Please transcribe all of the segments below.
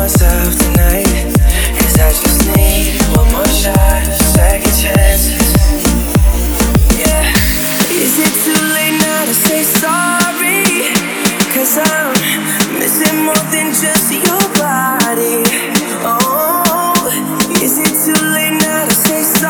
Myself tonight. Cause I just need one more shot, second chances. Yeah. Is it too late now to say sorry? Cause I'm missing more than just your body. Oh, is it too late now to say sorry?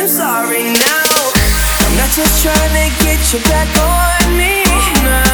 I'm sorry now? I'm not just trying to get you back on me. Cause